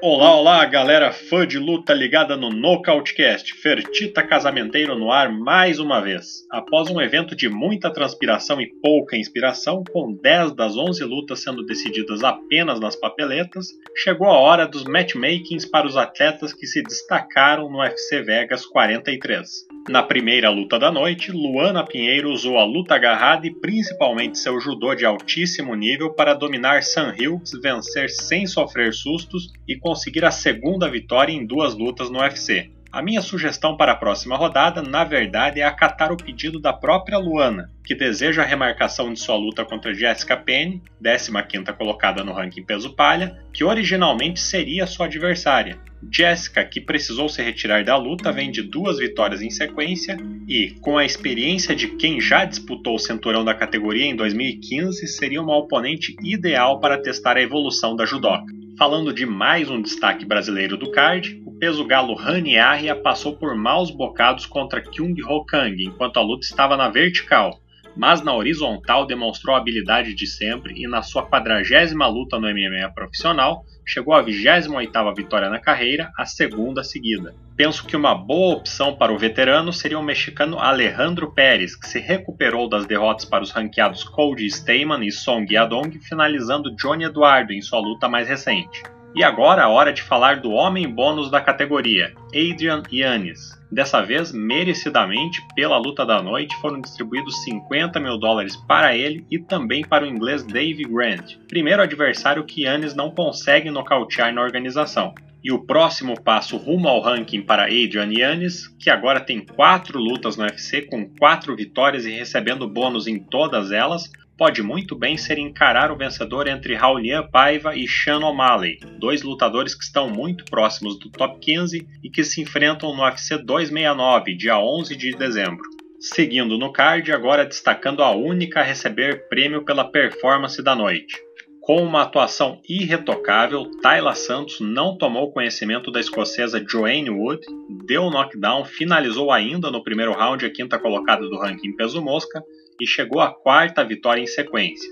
Olá, olá, galera fã de luta ligada no Nocautecast. Fertita Casamenteiro no ar mais uma vez. Após um evento de muita transpiração e pouca inspiração, com 10 das 11 lutas sendo decididas apenas nas papeletas, chegou a hora dos matchmakings para os atletas que se destacaram no UFC Vegas 43. Na primeira luta da noite, Luana Pinheiro usou a luta agarrada e principalmente seu judô de altíssimo nível para dominar Sam Hughes, vencer sem sofrer sustos e conseguir a segunda vitória em duas lutas no UFC. A minha sugestão para a próxima rodada, na verdade, é acatar o pedido da própria Luana, que deseja a remarcação de sua luta contra Jessica Penny, 15ª colocada no ranking peso palha, que originalmente seria sua adversária. Jessica, que precisou se retirar da luta, vem de duas vitórias em sequência e, com a experiência de quem já disputou o cinturão da categoria em 2015, seria uma oponente ideal para testar a evolução da judoca. Falando de mais um destaque brasileiro do card, peso galo Hani Arria passou por maus bocados contra Kyung Ho Kang enquanto a luta estava na vertical, mas na horizontal demonstrou a habilidade de sempre e na sua quadragésima luta no MMA profissional chegou à 28ª vitória na carreira, a segunda seguida. Penso que uma boa opção para o veterano seria o mexicano Alejandro Pérez, que se recuperou das derrotas para os ranqueados Cody Steyman e Song Yadong, finalizando Johnny Eduardo em sua luta mais recente. E agora a hora de falar do homem bônus da categoria, Adrian Yannis. Dessa vez, merecidamente, pela luta da noite, foram distribuídos 50 mil dólares para ele e também para o inglês Dave Grant, primeiro adversário que Yannis não consegue nocautear na organização. E o próximo passo rumo ao ranking para Adrian Yannis, que agora tem quatro lutas no UFC com quatro vitórias e recebendo bônus em todas elas, pode muito bem ser encarar o vencedor entre Raulian Paiva e Sean O'Malley, dois lutadores que estão muito próximos do top 15 e que se enfrentam no UFC 269, dia 11 de dezembro. Seguindo no card, agora destacando a única a receber prêmio pela performance da noite. Com uma atuação irretocável, Tayla Santos não tomou conhecimento da escocesa Joanne Wood, deu knockdown, finalizou ainda no primeiro round a quinta colocada do ranking peso mosca e chegou à quarta vitória em sequência.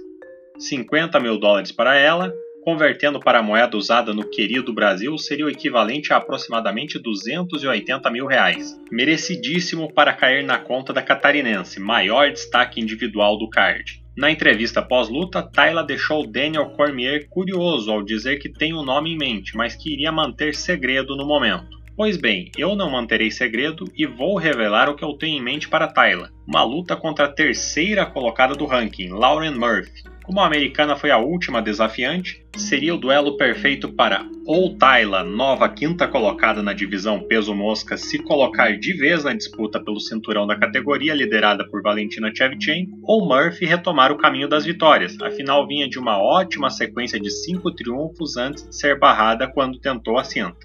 50 mil dólares para ela, convertendo para a moeda usada no querido Brasil, seria o equivalente a aproximadamente 280 mil reais. Merecidíssimo para cair na conta da catarinense, maior destaque individual do card. Na entrevista pós-luta, Tayla deixou Daniel Cormier curioso ao dizer que tem um nome em mente, mas que iria manter segredo no momento. Pois bem, eu não manterei segredo e vou revelar o que eu tenho em mente para Tyla. Uma luta contra a terceira colocada do ranking, Lauren Murphy. Como a americana foi a última desafiante, seria o duelo perfeito para ou Tyla, nova quinta colocada na divisão peso mosca, se colocar de vez na disputa pelo cinturão da categoria liderada por Valentina Shevchenko, ou Murphy retomar o caminho das vitórias, afinal vinha de uma ótima sequência de cinco triunfos antes de ser barrada quando tentou a cinta.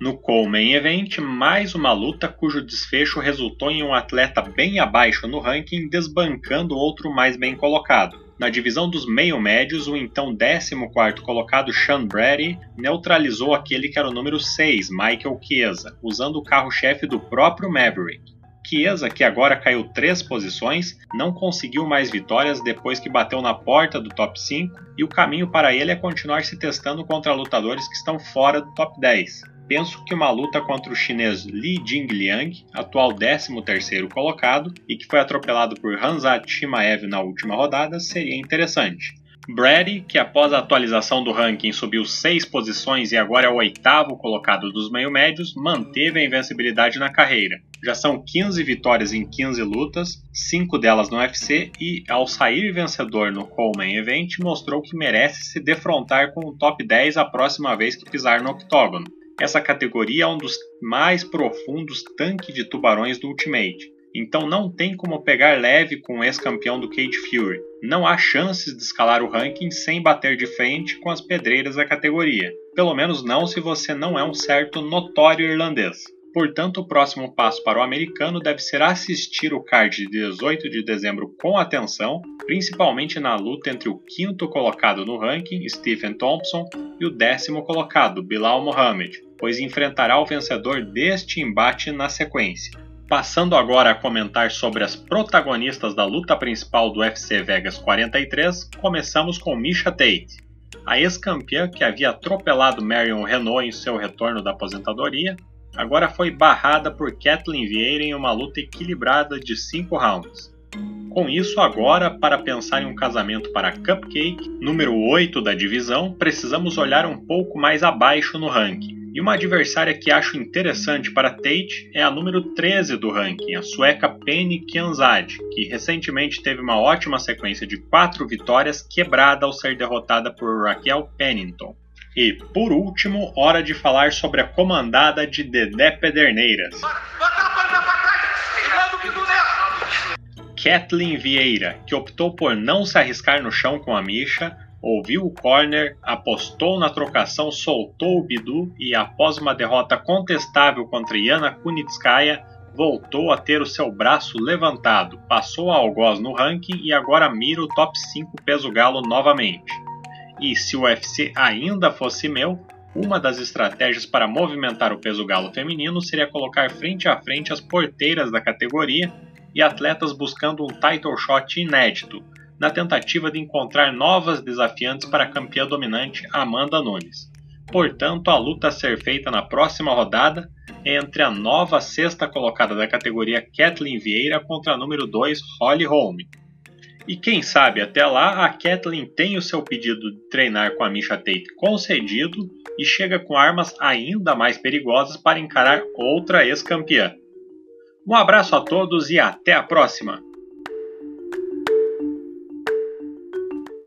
No Co-Main Event, mais uma luta cujo desfecho resultou em um atleta bem abaixo no ranking desbancando outro mais bem colocado. Na divisão dos meio-médios, o então 14º colocado Sean Brady neutralizou aquele que era o número 6, Michael Chiesa, usando o carro-chefe do próprio Maverick. Chiesa, que agora caiu três posições, não conseguiu mais vitórias depois que bateu na porta do top 5 e o caminho para ele é continuar se testando contra lutadores que estão fora do top 10 penso que uma luta contra o chinês Li Jingliang, atual 13º colocado e que foi atropelado por Hanzat Shimaev na última rodada, seria interessante. Brady, que após a atualização do ranking subiu 6 posições e agora é o oitavo colocado dos meio-médios, manteve a invencibilidade na carreira. Já são 15 vitórias em 15 lutas, 5 delas no UFC e, ao sair vencedor no Coleman Event, mostrou que merece se defrontar com o top 10 a próxima vez que pisar no octógono. Essa categoria é um dos mais profundos tanques de tubarões do Ultimate, então não tem como pegar leve com o ex-campeão do Cage Fury. Não há chances de escalar o ranking sem bater de frente com as pedreiras da categoria, pelo menos não se você não é um certo notório irlandês. Portanto, o próximo passo para o americano deve ser assistir o card de 18 de dezembro com atenção, principalmente na luta entre o quinto colocado no ranking, Stephen Thompson, e o décimo colocado, Bilal Mohamed, pois enfrentará o vencedor deste embate na sequência. Passando agora a comentar sobre as protagonistas da luta principal do UFC Vegas 43, começamos com Misha Tate. A ex-campeã, que havia atropelado Marion Renault em seu retorno da aposentadoria, agora foi barrada por Kathleen Vieira em uma luta equilibrada de 5 rounds. Com isso, agora, para pensar em um casamento para Cupcake, número 8 da divisão, precisamos olhar um pouco mais abaixo no ranking. E uma adversária que acho interessante para Tate é a número 13 do ranking, a sueca Penny Kianzad, que recentemente teve uma ótima sequência de quatro vitórias quebrada ao ser derrotada por Raquel Pennington. E, por último, hora de falar sobre a comandada de Dedé Pederneiras. Kathleen Vieira, que optou por não se arriscar no chão com a Misha, ouviu o corner, apostou na trocação, soltou o Bidu e, após uma derrota contestável contra Yana Kunitskaya, voltou a ter o seu braço levantado, passou a algoz no ranking e agora mira o top 5 peso galo novamente. E se o UFC ainda fosse meu, uma das estratégias para movimentar o peso galo feminino seria colocar frente a frente as porteiras da categoria e atletas buscando um title shot inédito, na tentativa de encontrar novas desafiantes para a campeã dominante Amanda Nunes. Portanto, a luta a ser feita na próxima rodada é entre a nova sexta colocada da categoria Kathleen Vieira contra a número 2 Holly Holm. E quem sabe até lá a Kathleen tem o seu pedido de treinar com a Misha Tate concedido e chega com armas ainda mais perigosas para encarar outra ex-campeã. Um abraço a todos e até a próxima!